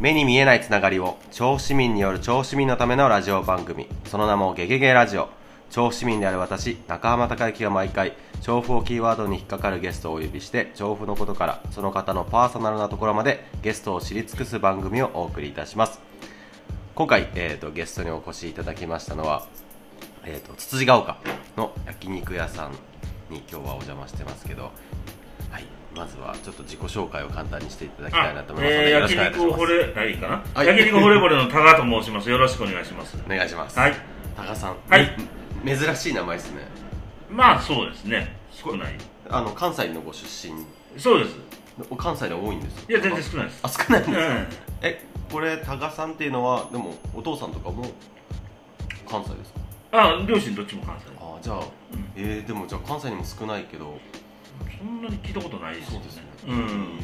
目に見えないつながりを調布市民による調布市民のためのラジオ番組。その名もゲゲゲラジオ。調布市民である私中浜孝之が毎回調布をキーワードに引っかかるゲストをお呼びして調布のことからその方のパーソナルなところまでゲストを知り尽くす番組をお送りいたします。今回、えーと、ゲストにお越しいただきましたのは、えーと、つつじが丘の焼肉屋さんに今日はお邪魔してますけどまずはちょっと自己紹介を簡単にしていただきたいなと思いますので、えー、よろしくお願いします。焼肉ほれあいいかな、はい。焼肉ほれぼれのタガと申します。よろしくお願いします。お願いします。はい。高さんはい。め珍しい名前ですね。まあそうですね。少ない。あの関西のご出身。そうです。関西で多いんですいや全然少ないです。あ少ないんですか、うん。えこれ多賀さんっていうのはでもお父さんとかも関西ですか？あ両親どっちも関西あじゃあ、ん。えー、でもじゃあ関西にも少ないけどそんなに聞いたことないですそうですね。うん。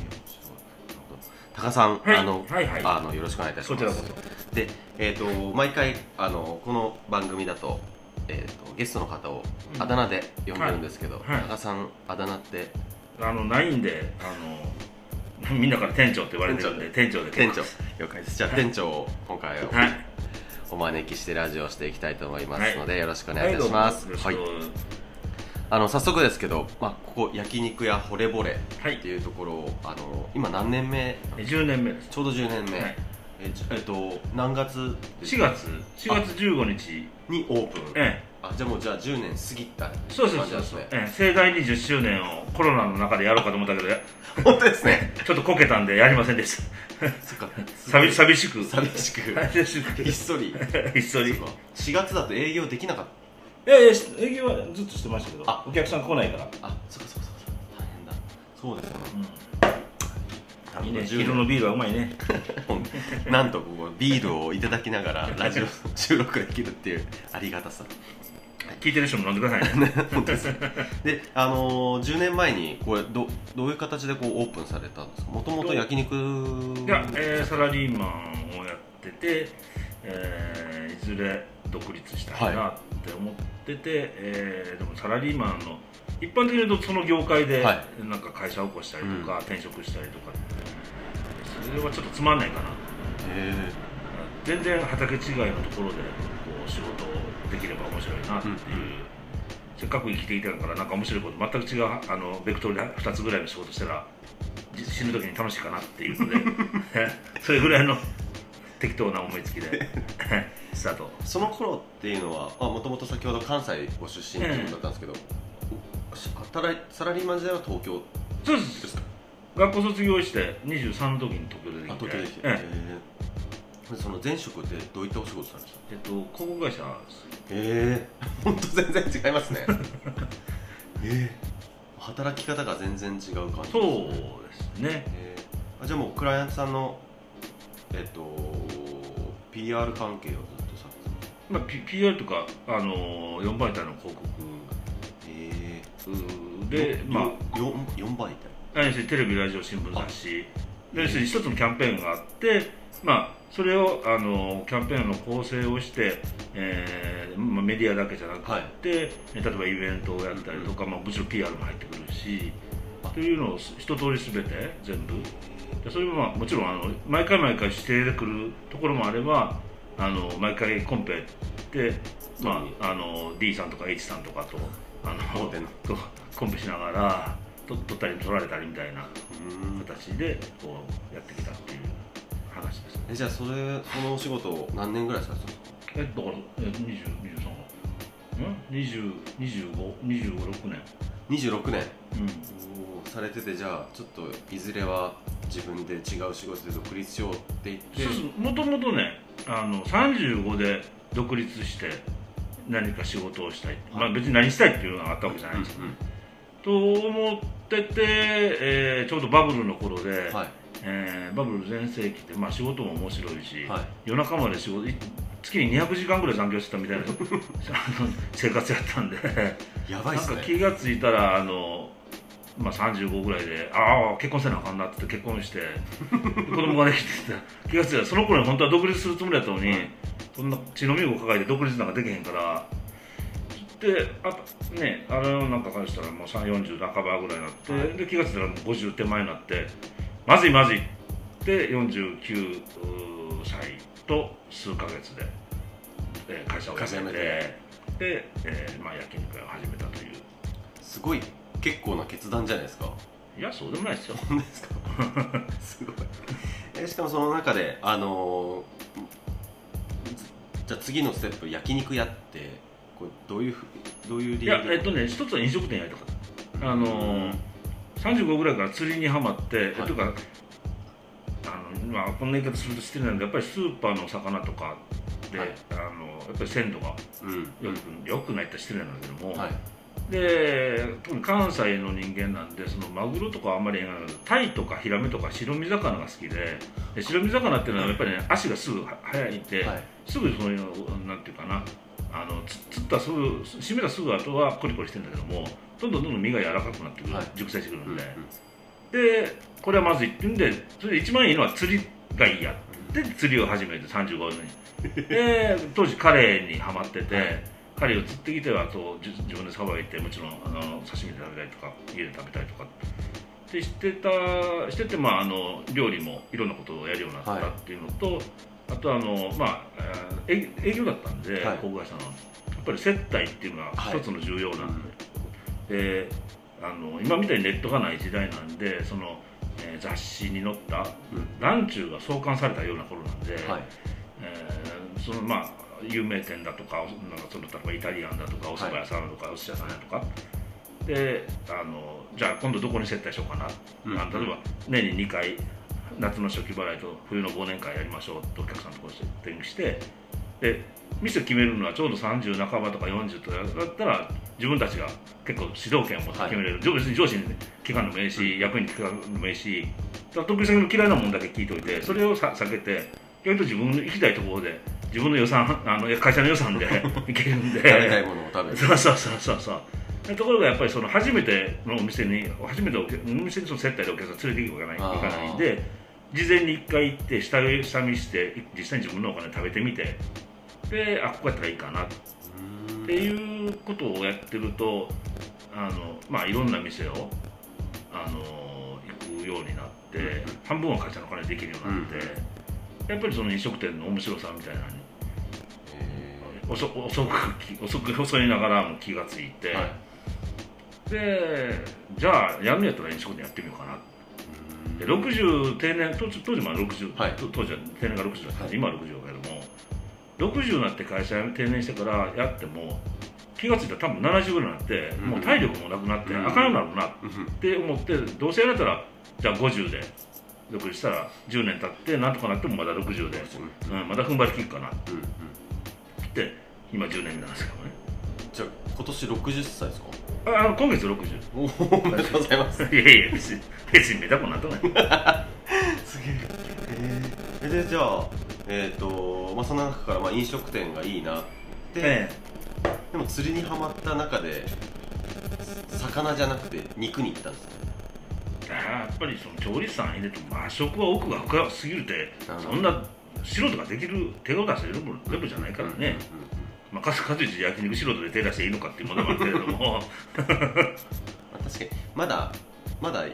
多賀さん、はい。あの、はいはい。あのよろしくお願いいたします。こちらこでえっ、と毎回あのこの番組だと,、えー、とゲストの方をうん。あだ名で呼んでるんですけど、はい。はい。多賀さんあだ名って？あのないんであのみんなから店長って言われてるんで店長で。店長了解です。じゃあ店長を今回ははい。お招きしてラジオをしていきたいと思いますので、はい。よろしくお願いいたします、は、はいあの早速ですけど、まあ、ここ焼肉屋惚れぼれっていうところをあの今何年目？え10年目です。ちょうど10年目、はい。えちえっと何月4月。4月15日。にオープン。えあじゃあもうじゃあ10年過ぎたえそうです感じなんそうですねええ。盛大に10周年をコロナの中でやろうかと思ったけどや 本当ですね。ちょっとこけたんでやりませんでした。そっか。寂寂しく。寂しく。寂しく。ひっそり。ひっそり。そっか。4月だと営業できなかっいやいや営業はずっとしてましたけど。あ。お客さん来ないから。たあそっかそっかそっか。大変だ。そうですよねいいね。10黄色のビールはうまいね。なんとここビールをいただきながら ラジオ収録できるっていうありがたさ。聞いてる人も飲んでくださいね。本当です。であのー、10年前にこれどどういう形でこうオープンされたんですか？もともと焼肉。いや、えーサラリーマンをやってて、えーいずれ独立したいなって思ってて、えーでもサラリーマンの一般的に言うとその業界ではなんか会社を起こしたりとか、転職したりとかそれはちょっとつまんないかな。へ全然畑違いのところでこう仕事できれば面白いなっていう、うんせっかく生きていたからなんか面白いこと全く違うあのベクトルで2つぐらいの仕事したらじ死ぬ時に楽しいかなっていうので それぐらいの適当な思いつきで。スタート。その頃っていうのはもともと先ほど関西ご出身ってことだったんですけど、働いサラリーマン時代は東京そうでです。すか学校卒業して23の時に東京出てきて。あ東京できて、ええ。ーその前職ってどういったお仕事されてたええっと広告会社です。ええ。ー、本当全然違いますね。ええ。働き方が全然違う感じですねそうですね。えーあじゃあもうクライアントさんのえっと PR 関係をずっとされてた。まあ、P- PR とか、あの4媒体の広告。えで、まあ、4, 4倍何せテレビラジオ新聞雑誌で要するに一つのキャンペーンがあって、まあ、それをあのキャンペーンの構成をして、えーまあ、メディアだけじゃなくて、はい。例えばイベントをやったりとか、まあ、もちろん PR も入ってくるしというのを一通りすべて全部でそれあ、もちろんあの毎回毎回指定で来るところもあればあの毎回コンペで、まあ、あの D さんとか H さんとかとあのとコンペしながらと取ったり取られたりみたいなうん。形でこうやってきたっていう話ですえじゃあそれそのお仕事を何年ぐらいされてたんですかえだからえ20 23ん？20 25 26年26年うん。されててじゃあちょっといずれは自分で違う仕事で独立しようって言って。もともとねあの35で独立して何か仕事をしたい、まあ別に何したいっていうのがあったわけじゃないんですよ、と思ってて、えーちょうどバブルの頃で、うんはい。えーバブル全盛期で、まあ、仕事も面白いし、はい。夜中まで仕事い月に200時間ぐらい残業してたみたいな 生活やったんで。なんかやばいっすね。気がついたらあの、まあ、35ぐらいでああ結婚せなあかんなって結婚して 子供ができてて気がついたらその頃に本当は独立するつもりだったのに、そんな血のみを抱えて独立なんかできへんからであねあれなんかからしたらもう340半ばぐらいになって、はい。で気がついたらもう50手前になってまずいまずいで49歳と数ヶ月で、えー会社を辞めてで、えーまあ、焼肉屋を始めたという。すごい結構な決断じゃないですか。いやそうでもないですよ。本当ですか？すごい。えしかもその中であのーじゃあ次のステップ焼肉屋ってこれどういうふどういう理由で？いやえっとね一つは飲食店やりたかった。あのー35ぐらいから釣りにはまって、えというかあの、まあ、こんな言い方すると失礼なんでやっぱりスーパーの魚とかで、はい。あのやっぱり鮮度がうん。よくよくないって失礼なんだけども、はい。で特に関西の人間なんでそのマグロとかはあんまりタイとかヒラメとか白身魚が好きでで白身魚っていうのはやっぱりね足がすぐは速いて、はい。すぐそういうのなんていうかなあのつ釣ったすぐ締めたすぐ後はコリコリしてるんだけどもどんどんどんどん身が柔らかくなってくる、はい。熟成してくるうんんで、でこれはまずいってんでそれで一番いいのは釣りがいいやで釣りを始めて35年。で当時カレーにはまってて、カレーを釣ってきてはそうじ自分でさばいてもちろんあの刺身で食べたりとか家で食べたりとかって。してたしてて、まあ、あの料理もいろんなことをやるようになったっていうのと、あとあの、まあ、えー営営業だったんで、はい。航空会社の。やっぱり接待っていうのははい一つの重要なんで,、であの今みたいにネットがない時代なんでその、えー雑誌に載ったうん。ランチューが創刊されたような頃なんで、はい。えーそのまあ有名店だとかなんかその例えばイタリアンだとかお蕎麦屋さんだとか、お寿司屋さんだとか。であのじゃあ今度どこに接待しようかな、うん。例えば年に2回夏の初期払いと冬の忘年会やりましょうってお客さんのところにセッティングしてで店決めるのはちょうど30半ばとか40とかだったら自分たちが結構主導権を持って決めれる、上別に上司に聞かんでもいいし、役員に聞かんでもいいしだから得意先の嫌いなもんだけ聞いといてそれをさ避けて意外と自分の行きたいところで自分の予算 あの会社の予算で 行けるんで。食べたいものを食べるそうそうそうそうそう。でところがやっぱりその初めてのお店に初めてお店にその接待でお客さん連れて行くわけないあー。いかないんで事前に一回行って下下見して実際に自分のお金食べてみて。であここやったらいいかな。っうんていうことをやってるとあのまあいろんな店をあの行くようになって、うん半分は会社のお金でできるようになって、やっぱりその飲食店の面白さみたいなのにえ遅遅くき遅く遅いながらも気がついて、ーはい。でじゃあやるんやったら飲食店やってみようかな。うん。で60定年当時当時まだ60、はい。当当時は定年が60だったんで、はい。今は60だけども60になって会社定年してからやっても気がついたら多分70ぐらいになって、うん。もう体力もなくなって、うん。あかんようになるなっうん。て思ってどうせやれたらじゃあ50で独立したら10年経ってなんとかなってもまだ60で、うん、まだ踏ん張りきるかな。っうんうん。て今10年なんですけどね。じゃあ今年60歳ですか？ああの今月60おおおめでとうございます。いやいや別に別にめたくなって。な いすげえ。えーでじゃあえっ、とまあその中からまあ飲食店がいいなって、えでも釣りにはまった中で魚じゃなくて肉に行ったんですやっぱりその調理師さん入れて和食は奥が深すぎるてうん。そんな素人ができる手を出せるレベルじゃないからね、まあ、かすか焼肉素人で手出していいのかっていうものもあるけれども。まあ確かにまだまだ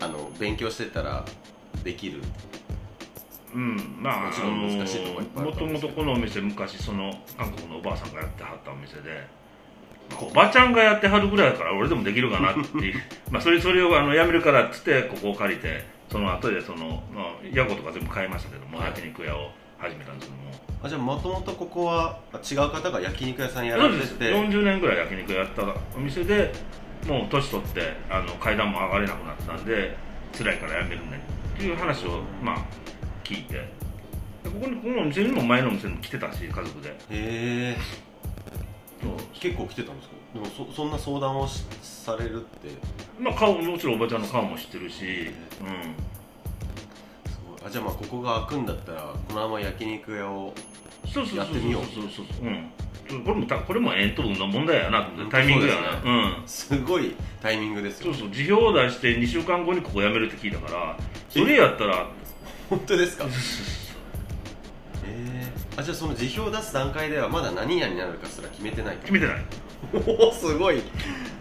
あの勉強してたらできるうん。まあもちろん難しいとこいっぱいもともとこのお店昔その韓国のおばあさんがやってはったお店でおばちゃんがやってはるぐらいだから俺でもできるかなっていう。まあそれそれをあのやめるからっつってここを借りてその後でその、まあ、屋号とか全部変えましたけども、はい。焼肉屋を始めたんですけども。あじゃあもともとここはあ違う方が焼肉屋さんやられてて。40年ぐらい焼肉やったお店でもう年取ってあの階段も上がれなくなったんで辛いから辞めるねっていう話をまあ聞いて。でここにこのお店にも前のお店にも来てたし家族で。へえ。結構来てたんですか？でもそそんな相談をしされるって。まあ顔もちろんおばちゃんの顔も知ってるし、うん、すごい。あじゃあまあここが開くんだったらこのまま焼肉屋をそうそうそうやってみようそうそうそう。うん。これもたこれも煙突の問題やなタイミングやね。うん。すごいタイミングですよそうそう。辞表を出して2週間後にここ辞めるって聞いたからそれやったら本当ですか？えー、あじゃあその辞表を出す段階ではまだ何屋になるかすら決めてない決めてない。おおすごい。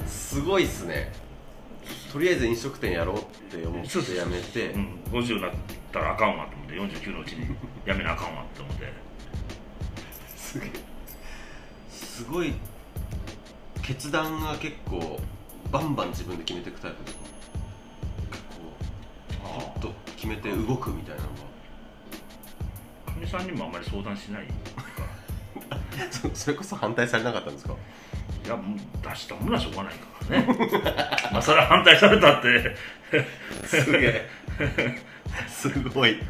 すごいっすね。とりあえず飲食店やろうって思って辞めて。うん、50なっったらあかんわと思って49のうちにやめなあかんわって思って。すげえ。すごい決断が結構バンバン自分で決めていくタイプで。すて動くみたいなのかみさんにもあんまり相談しない？が そそれこそ反対されなかったんですか？いやもう出したものはしょうがないからね。まあそれは反対されたって。すげえ。すごい。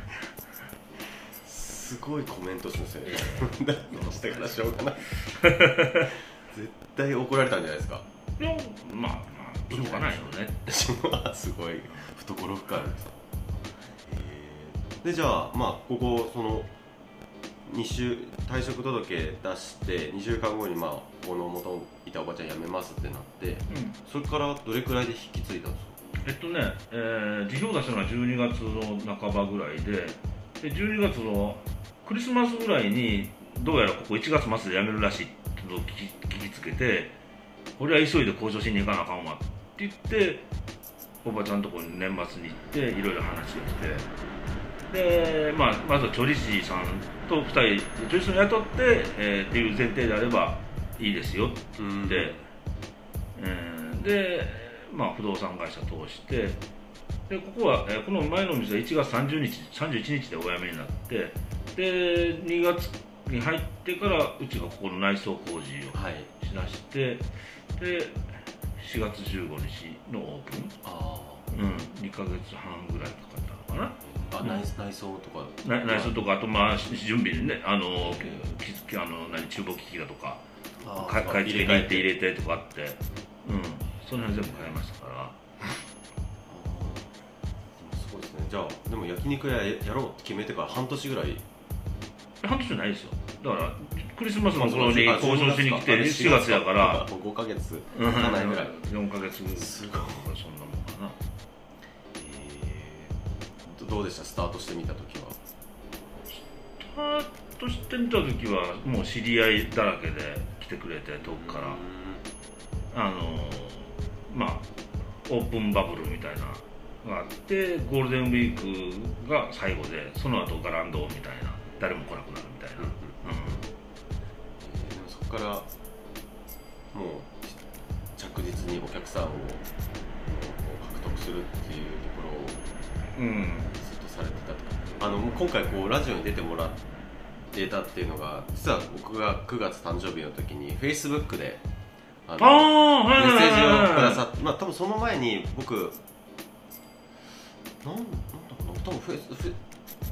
すごいコメントですねだってしたからしょうがない。絶対怒られたんじゃないですか。いやまあまあしょうがないよね。すごい。懐深い。ですえーでじゃあまあここその2週退職届出して2週間後にまあこの元いたおばちゃん辞めますってなってうん。それからどれくらいで引き継いだんですか？えっとね、えー辞表出したのが12月の半ばぐらいでで12月のクリスマスぐらいにどうやらここ1月末で辞めるらしいってのを聞き聞きつけて俺は急いで交渉しに行かなあかんわって言っておばちゃんのところに年末に行っていろいろ話をしてで、まあ、まずは調理師さんと2人調理師さんを雇って、えーっていう前提であればいいですよ。ってうんで、えーで、まあ、不動産会社通してでここは、えーこの前のお店は1月30日31日でお辞めになってで2月に入ってからうちがここの内装工事をはい。しだしてで4月15日のオープン、あうん、2ヶ月半ぐらいかかったのかな。ーあ内内装とか。な内装とかあとまあし準備でねあのきあの何厨房機器だとか買い付けに行って入れれてとかあって。うん。その辺全部買いましたから。すごいですね。じゃあでも焼肉屋やろうって決めてから半年ぐらい。半年じゃないですよ。だからクリスマスの頃にあ交渉しに来て4月やから。5ヶ月うん。かないぐらい。4ヶ月すごい。そんなもんかな。えーどどうでした？スタートしてみた時は。スタートしてみた時はもう知り合いだらけで来てくれて遠くから。あのまあオープンバブルみたいなのがあってゴールデンウィークが最後でその後ガランドみたいな誰も来なくなるみたいな、うんえーでもそこからもう着実にお客さんを獲得するっていうところをうん、うんずっとされてたとかあの今回こうラジオに出てもらってたっていうのが実は僕が9月誕生日の時に Facebook であのああはいはいメッセージはいをくださってまあ多分その前に僕なんなんだろうな？多分フェイスフェ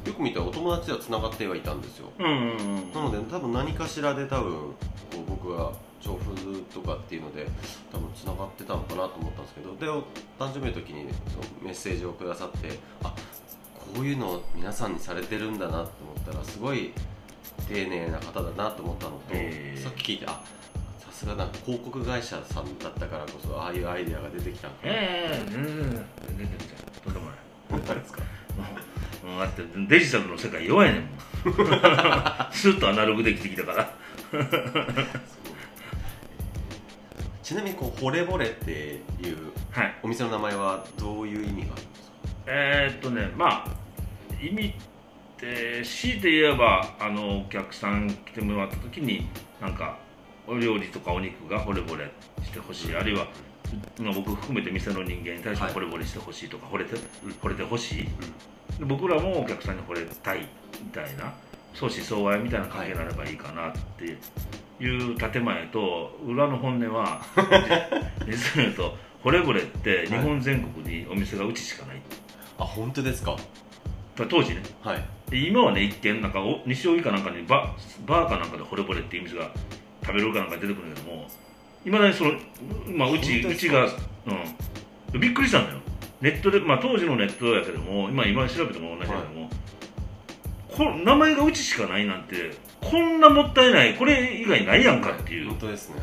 よく見たらお友達ではつながってはいたんですよ。うんうんうんなので多分何かしらで多分こう僕が調布とかっていうので多分つながってたのかなと思ったんですけどでお誕生日の時にそのメッセージをくださってあこういうのを皆さんにされてるんだなと思ったらすごい丁寧な方だなと思ったのと、さっき聞いてあさすがなんか広告会社さんだったからこそああいうアイデアが出てきたのかな。ええ全然全然全然とんでもない。何ですか？もうだってデジタルの世界弱いねんもん。スッとアナログで生きてきたから。ちなみにこう惚れ惚れっていうはい。お店の名前はどういう意味があるんですか？えー、っとねまあ意味って強いて言えばあのお客さん来てもらった時になんかお料理とかお肉が惚れ惚れしてほしい。あるいはまあ僕含めて店の人間に対してはい惚れ惚れしてほしいとか、惚れてうん。惚れてほしい、で僕らもお客さんに惚れたいみたいな相思相愛みたいな関係になればいいかなっていう建前と裏の本音は 実を言うと惚れ惚れって日本全国にお店がうちしかない、あ本当ですか？当時ね。はい。で今はね一見なんかお西荻かなんかにババーかなんかで惚れ惚れっていう店が食べるかなんか出てくるんだけどもいまだにその、まあ、うちうちが、うん、びっくりしたんだよネットで、まあ、当時のネットやけども今今調べても同じだけども、この名前がうちしかないなんてこんなもったいないこれ以外ないやんかっていう、本当ですね。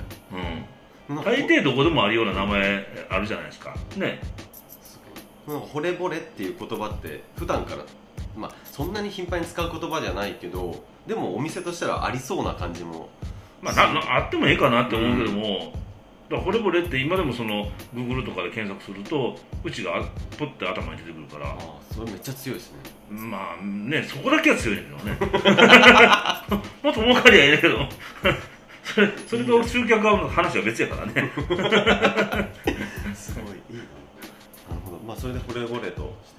うん、大抵どこでもあるような名前あるじゃないですか。ね。惚れ惚れっていう言葉って普段からまあそんなに頻繁に使う言葉じゃないけどでもお店としてはありそうな感じも。まあ、ななあってもええかなって思うけども、から惚れ惚れって今でもその Google とかで検索するとうちがポッて頭に出てくるから。ああそれめっちゃ強いですね。まあねそこだけは強いんだけどね。もっと儲かりゃいいんだけど。それそれと集客は話は別やからね。すごいいいな。なるほど。まあそれで惚れ惚れとし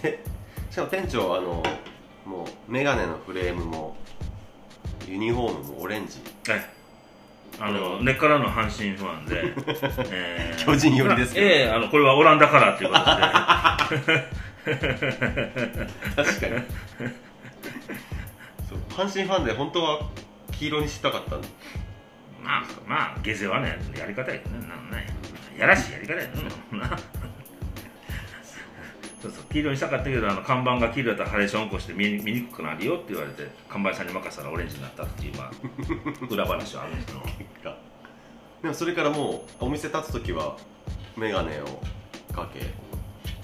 て。でしかも店長あのもうメガネのフレームもユニフォームもオレンジ。はいあの根っからの阪神ファンで、えー巨人寄りですけど。ええあのこれはオランダカラーっていうことで。確かに。そう阪神ファンで本当は黄色にしたかったんでまあまあ下世話なややり方やけどね。なんねや。らしいやり方やねなそうそう黄色にしたかったけどあの看板が黄色だったらハレーション起こして見見にくくなるよって言われて看板屋さんに任せたらオレンジになったっていう、まあ、裏話はあるんですけど。がでもそれからもうお店立つ時はメガネをかけ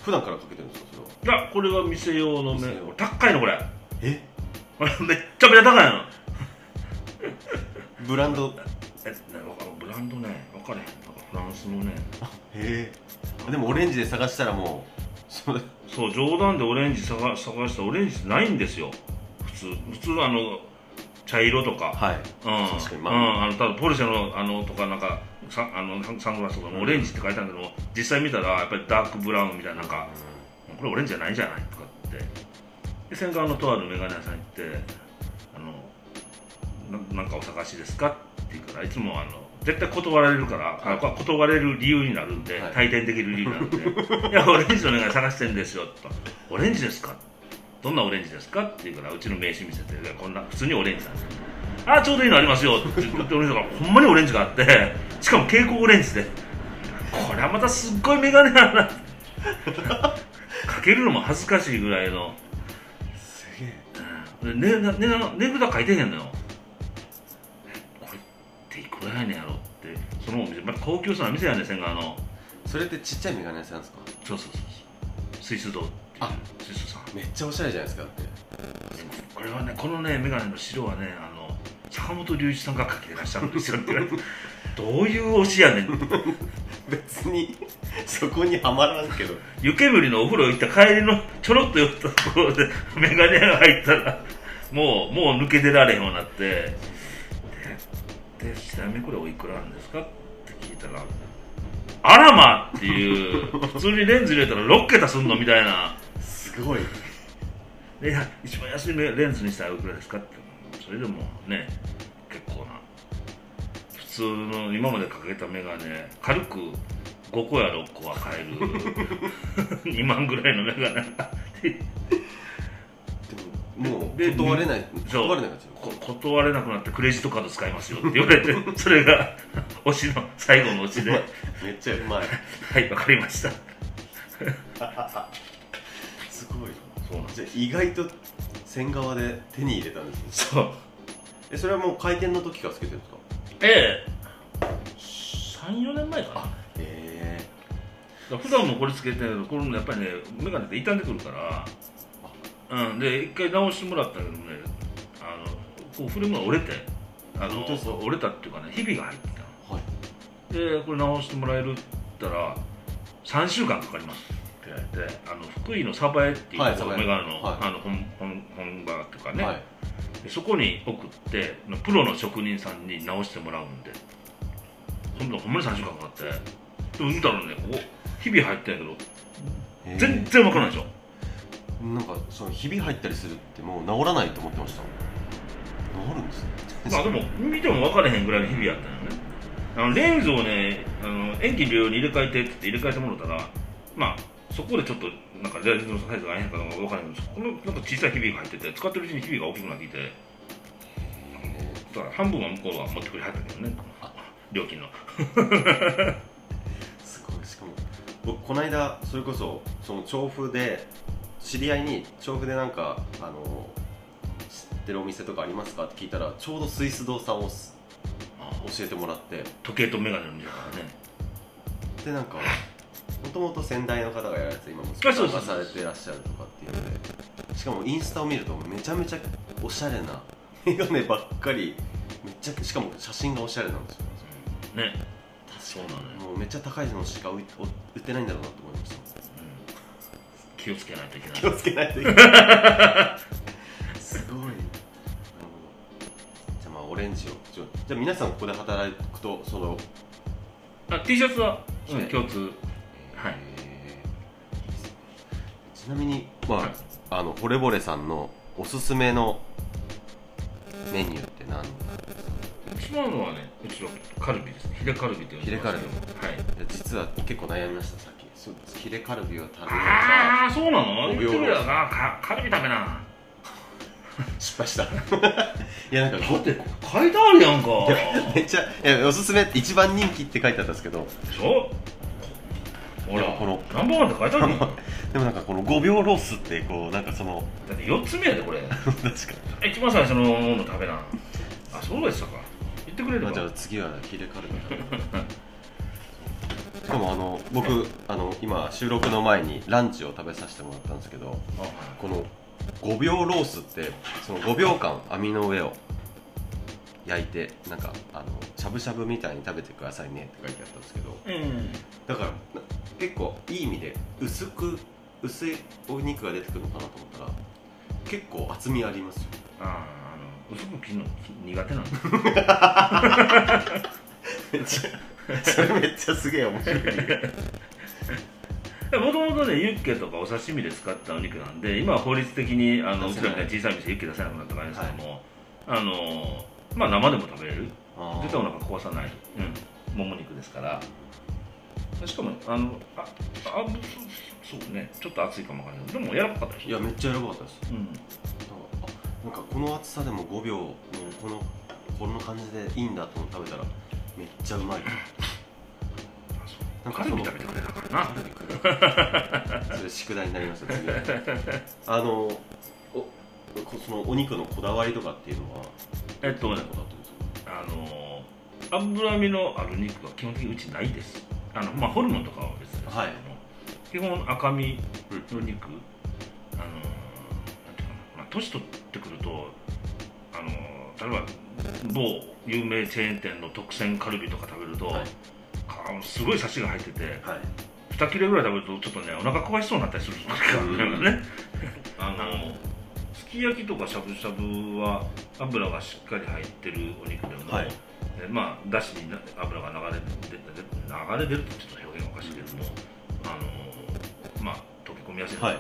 普段からかけてるんですかそれは？いやこれは店用の目店用。高いのこれ。え？これめっちゃめちゃ高いの。ブランド？えブランドね分かれへん。フランスのね。へえ。でもオレンジで探したらもうそう冗談でオレンジ探探したらオレンジないんですよ。普通普通はあの茶色とか、はい。うん、確かにまうん、あのただポルシェのあのとかなんかさあのサングラスとかもオレンジって書いてあるけども実際見たらやっぱりダークブラウンみたいななんかこれオレンジじゃないじゃないとかって。で仙川のとあるメガネ屋さん行ってあのななんかお探しですかって言うからいつもあの絶対断られるから、あこれ断れる理由になるんで、はい。退店できる理由になるんで「いやオレンジのメガネ探してんですよ」と「オレンジですか?」どんなオレンジですか？って言うからうちの名刺見せてこんな普通にオレンジなんですあちょうどいいのありますよ。って言ってお店がほんまにオレンジがあってしかも蛍光オレンジで。これはまたすっごいメガネやな。かけるのも恥ずかしいぐらいの。すげえ。値札書いてへんのよ高級そうな店やねん千川の。それってちっちゃいメガネ屋さんですか？そうそうそう。そうスイス堂っていうあ。スイスさん。めっちゃおしゃれじゃないですかだって。これはねこのねメガネの白はねあの坂本龍一さんがかけてらっしゃるんですよって言われて。どういう推しやねん。別にそこにはまらんけど。湯煙のお風呂行った帰りのちょろっと寄ったところでメガネ屋が入ったらもうもう抜け出られへんようになって。ででちなみにこれおいくらなんですか？って聞いたらあらまっていう普通にレンズ入れたら6桁すんのみたいな。すごい。でいや一番安いレンズにしたらおいくらですかって。それでもね結構な。普通の今までかけたメガネ軽く5個や6個は買える。2万ぐらいのメガネ。でももうで断れない。断れないかこ断れなくなってクレジットカード使いますよって言われて それが推しの最後の推しで。めっちゃうまい。はいわかりました。すごい。そうなんです。じゃあ意外と線側で手に入れたんですね。そう。えそれはもう開店の時からつけてるんですか？ええ。34年前かな。へえ。だから普段もこれつけてるけどこれもやっぱりね眼鏡って傷んでくるからうん。で一回直してもらったけどねあのこうフレームが折れてあの折れたっていうかねひびが入ってたの。はい。でこれ直してもらえるって言ったら3週間かかりますって言われてあの福井の鯖江っていうメガネの,、はい。あの本本本場っていうかね、はい。でそこに送ってプロの職人さんに直してもらうんで。ほんとほんまに3週間かかってでも見たらねここひび入ってんやけど全然わからないでしょなんかそのひび入ったりするってもう治らないと思ってました治るんですね。まあでも見ても分からへんぐらいの日々やったんよね。あのレンズをねあの遠近両用に入れ替えてって言って入れ替えてもらったらまあそこでちょっとなんかレンズのサイズが合えへんかどうか分からへんけどそこのなんか小さいひびが入ってて使ってるうちにひびが大きくなってきてだから半分は向こうは持ってくれはったけどね。料金の。すごい。しかも僕この間それこそその調布で知り合いに調布でなんかあの知ってるお店とかありますかって聞いたらちょうどスイス堂さんをす教えてもらって。時計とメガネの店だからね。でなんかもともと先代の方がやられて今もそうそうそう。されてらっしゃるとかっていうのでしかもインスタを見るとめちゃめちゃおしゃれなメガネばっかりめっちゃしかも写真がおしゃれなんですよ。ね。そうなのよ、もうめっちゃ高いのしか売売ってないんだろうなと気をつけないといけない。気をつけないといけない。すごい。なるほどじゃあまあオレンジをじゃあ皆さんここで働くとそのあ T シャツは、共通。はい。ちなみにまあ、はい。あの惚れぼれさんのおすすめのメニューって何？一番のはねうちはカルビですね。ヒレカルビって呼んでますけどはい。実は結構悩みましたヒレカルビを食べるああそうなの？お言って秒るやろな。かカルビ食べな。失敗した。いやなんかごだって書いてあるやんか。めっちゃいやおすすめって一番人気って書いてあったんですけど。でしょほらこのナンバーワンって書いてある でもなんかこの5秒ロースってこうなんかそのって4つ目やでこれ。確か一番最初のもの食べな。あそうでしたか。言ってくれに、まあ、じゃあ次はヒレカルビしかもあの僕あの今収録の前にランチを食べさせてもらったんですけどあこの5秒ロースってその5秒間網の上を焼いてなんかあのしゃぶしゃぶみたいに食べてくださいねって書いてあったんですけどうん。だからな結構いい意味で薄く薄いお肉が出てくるのかなと思ったら結構厚みありますよ。ああの薄く切るの苦手なんだめっちゃ それめっちゃすげえ面白い。もともとねユッケとかお刺身で使ったお肉なんで今は法律的にあのうちらみたいに小さい店ユッケ出せなくなったからですけども、あのまあ生でも食べれる。絶対お腹壊さない、うん、もも肉ですから。しかもあのああそうねちょっと熱いかもわからないでも柔らかかったでしょ。いやめっちゃ柔らかかったです。うん。なんかあなんかこの厚さでも5秒のこのこの感じでいいんだと思って食べたらめっちゃうまい。なんカルビ食べてくれたからな。それ宿題になりました次。あのおこそのお肉のこだわりとかっていうのはえっとね。どんなことだったんですか？あの脂身のある肉は基本的にうちないです。あの、まあ、ホルモンとかは別ですけど。も、はい。基本赤身の肉、あのなんていうかな、まあ、年取ってくるとあの例えば某有名チェーン店の特選カルビとか食べると、はい。かすごいサシが入っててはい。2切れぐらい食べるとちょっとねお腹壊しそうになったりする時があるからね。あのすき焼きとかしゃぶしゃぶは油がしっかり入ってるお肉でも、はい。でまあだしにな油が流れ出て流れ出るってちょっと表現おかしいけども、あのまあ溶け込みやすい、はい。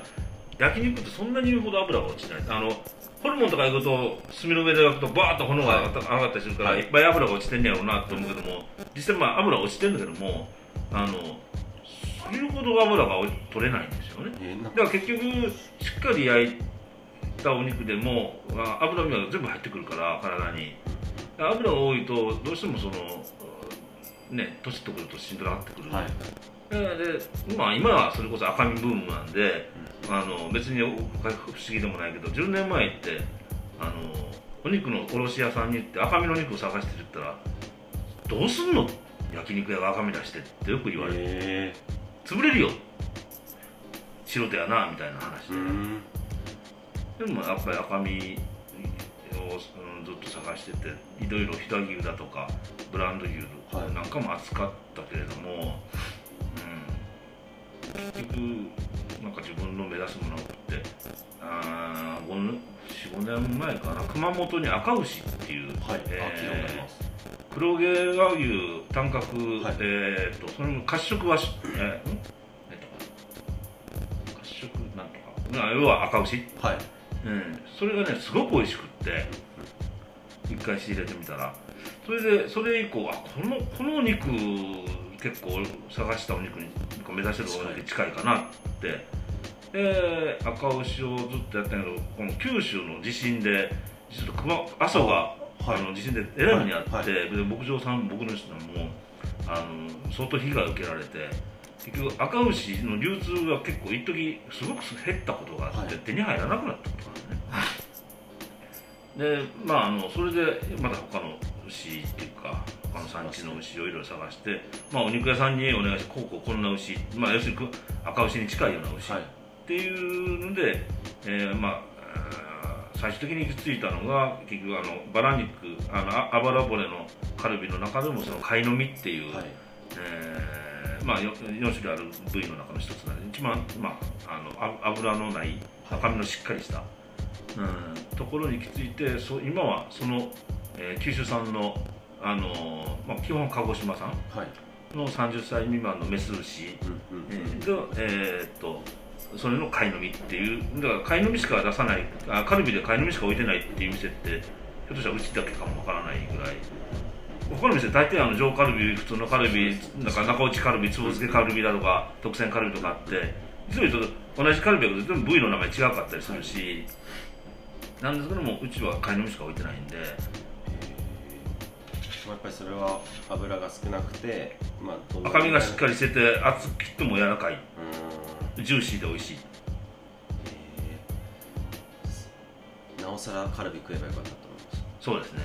焼肉ってそんなに言うほど油が落ちない。あのホルモンとか行くと炭の上で焼くとバーッと炎が上がったりするから、はい。い、っぱい油が落ちてんねやろうなと思うけども実際まあ油落ちてるんだけどもあの言うほど油が取れないんですよね。だから結局しっかり焼いたお肉でもあ脂身が全部入ってくるから体に。油が多いとどうしてもそのね年取ってくるとしんどくなってくる、はいででまあ今はそれこそ赤身ブームなんで、あの別に不思議でもないけど10年前ってあのお肉の卸屋さんに行って赤身の肉を探してるって言ったらどうすんの？焼肉屋が赤身出してってよく言われて、え。潰れるよ。素人やなみたいな話で、ん。でもやっぱり赤身を、うんずっと探してていろいろ飛騨牛だとかブランド牛はい。なんかも扱ったけれども、うん、結局なんか自分の目指すものってあー45年前かな。熊本に赤牛っていう、はい、えー黒毛和牛単価、はい。えー、とその褐色はし、えー、ん？何やったかな。褐色なんとか。まあ要は赤牛。はい。うん、それがねすごく美味しくって一回仕入れてみたら。それでそれ以降あこのこのお肉結構探したお肉に目指してるお肉に近いかなって。で赤牛をずっとやったけどこの九州の地震でちょっと熊阿蘇がはい。あの地震でえらい目にあって、はい。はで牧場さん僕の人もあの相当被害を受けられて結局赤牛の流通が結構一時すごく減ったことがあって、はい。手に入らなくなったことなんですねでまああのそれでまた他の牛っていうか他の産地の牛をいろいろ探して、まあ、お肉屋さんにお願いしてこうこうこんな牛、まあ、要するに赤牛に近いような牛、はい。っていうので、えーまあ最終的に行き着いたのが結局あのバラ肉あのああばら骨のカルビの中でもその貝の実っていう、はい。えーまあ、4, 4種類ある部位の中の一つなので一番、まあ、あのあ油のない赤身のしっかりした、うん、ところに行き着いてそ今はその、えー九州産の、あのーまあ、基本鹿児島産はい。の30歳未満のメス牛えーが、えーっとそれの貝のみっていう。だから貝のみしか出さない。あカルビで貝のみしか置いてないっていう店ってひょっとしたらうちだけかもわからないぐらい。他の店大体あの上カルビ普通のカルビなんか中落ちカルビつぼ漬けカルビだとか特選カルビとかあって実を言うと同じカルビだけど全部部位の名前違かったりするし。なんですけどもうちは貝のみしか置いてないんで。まあやっぱりそれは油が少なくて、まあ、赤身がしっかりしてて厚く切っても柔らかい。ジューシーで美味しい。えー。なおさらカルビ食えばよかったと思いますそうですね。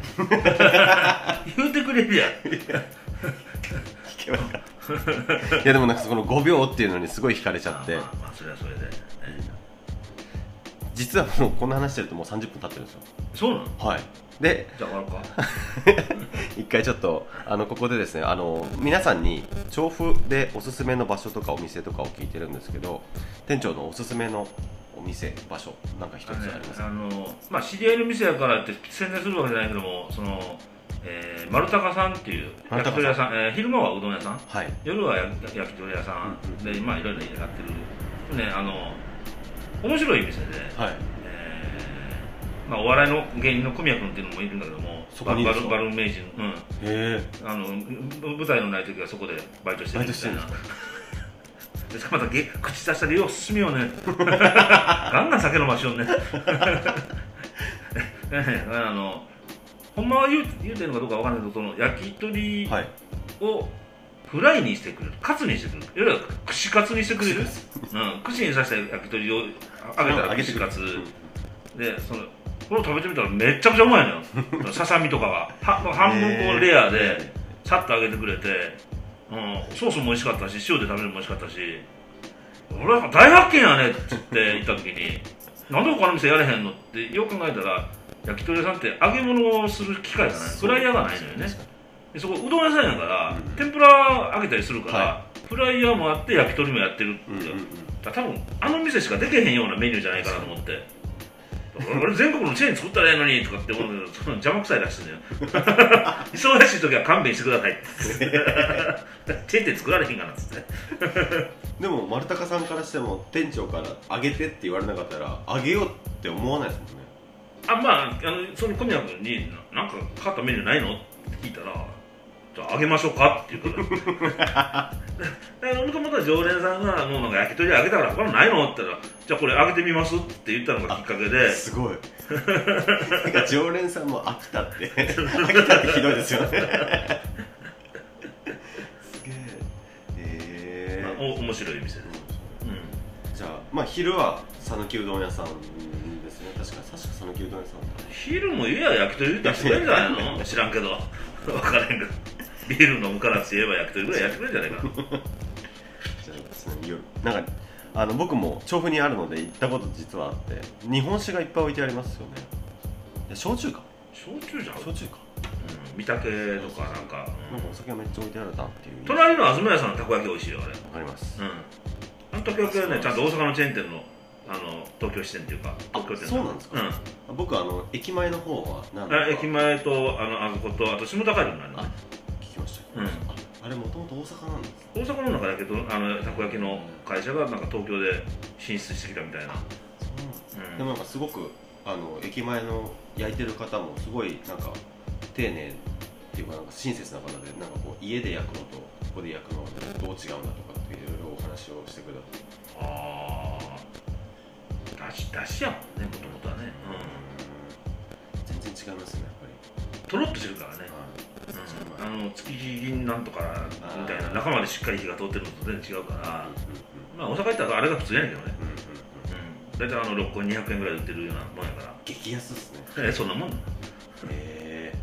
言うてくれるやん。いやでもなんかその5秒っていうのにすごい惹かれちゃって。まあまあそれはそれで、え実はもうこんな話してるともう30分経ってるんですよ。ーそうなの？はいでじゃあ終わるか。一回ちょっとあのここでですねあの皆さんに調布でおすすめの場所とかお店とかを聞いてるんですけど店長のおすすめのお店場所なんか一つありますか、あのまあ知り合いの店やからって宣伝するわけじゃないけどもその、えー、丸高さんっていう焼き鳥屋さん、えー昼間はうどん屋さん？はい。夜は焼き鳥屋さん。うんうんでまあいろいろやってる。ねあの面白い店で、はい。えーまあ、お笑いの芸人の小宮君っていうのもいるんだけどもそこにバルバルーン名人、うん、あのぶ舞台のない時はそこでバイトしてるみたいな。バイトしてで またげ口出したらよう進みようね。ガンガン酒飲ましようね。ねあのほんまは言う言うてるのかどうかわかんないけどその焼き鳥はい。をフライにしてくれる。カツにしてくれる。いわゆる串カツにしてくれる、うん、串に刺した焼き鳥をあ揚げたら串カツ。でそのこれを食べてみたらめっちゃくちゃうまいのよ。ささみとかがは半分こうレアでさっと揚げてくれて、うん、ソースも美味しかったし塩で食べるのも美味しかったし。俺は大発見やねっつって言った時に なんで他の店やれへんのってよく考えたら焼き鳥屋さんって揚げ物をする機会がない。フライヤーがないのよね。でそこうどん屋さんやから、うん。天ぷら揚げたりするから、はフライヤーもあって焼き鳥もやってるって、うんうんうん。多分あの店しかできへんようなメニューじゃないかなと思って俺全国のチェーン作ったらええのにとかって思う邪魔くさいらしいのよ。忙しい時は勘弁してくださいってチェーン店作られへんかなっつって。でも丸高さんからしても店長から揚げてって言われなかったら揚げようって思わないですもんね。あまああのその小宮君に「ななんか変わったメニューないの?」って聞いたら「じゃあ揚げましょうか」って言う からでもともと常連さんが「もうなんか焼き鳥揚げたから他のないの?」って言ったら「じゃあこれ揚げてみます」って言ったのがきっかけで。すごい。なんか常連さんも飽きたって。飽きたってひどいですよね。すげえ。まあ、えお面白い店です、うん。ー、じゃあまあ昼は讃岐うどん屋さんですね。確か確か讃岐うどん屋さん昼も言えや焼き鳥出してくれんじゃないの？知らんけど。分からへんけどビール飲むからって言えば焼き鳥ぐらいやってくれんじゃないかな。じゃあですね夜。なんかあの僕も調布にあるので行ったこと実はあって日本酒がいっぱい置いてありますよね。いや焼酎か。焼酎じゃん、うん、焼酎か。御嶽とかなんか、なんかお酒がめっちゃ置いてあるなっていう。隣の東屋さんのたこ焼き美味しいよあれ。わかります。うん。あのたこ焼きはねちゃんと大阪のチェーン店のあの東京支店っていうか東京店そうなんですか。うん。僕あの駅前の方は何あ駅前とあのあそことあと下高井になるのあねうん。ああれもともと大阪なんです大阪の中だけどあのたこ焼きの会社がなんか東京で進出してきたみたいな、そうなんうん。でもなんかすごくあの駅前の焼いてる方もすごいなんか丁寧っていうかなんか親切な方でなんかこう家で焼くのとここで焼くのはどう違うんだとかっていろいろお話をしてくださってああだしだしやもんねもともとはね、全然違いますねやっぱり。うん、とろっとしてるからね、はい。うん、あの築地銀なんとかみたいな中までしっかり火が通ってるのと全然違うからまあ大阪行ったらあれが普通やねんけどね。うんうん大体あの6個200円ぐらいで売ってるようなもんやから。激安ですね。えそんなもん。へえ。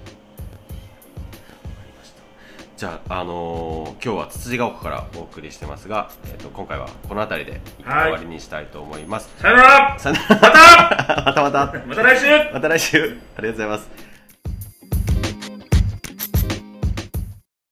じゃあ、あのー今日はつつじが丘からお送りしてますが、えー、と今回はこの辺りで一回終わりにしたいと思います、さよなら。さよなら。また。またまた。また来週。また来週。ありがとうございます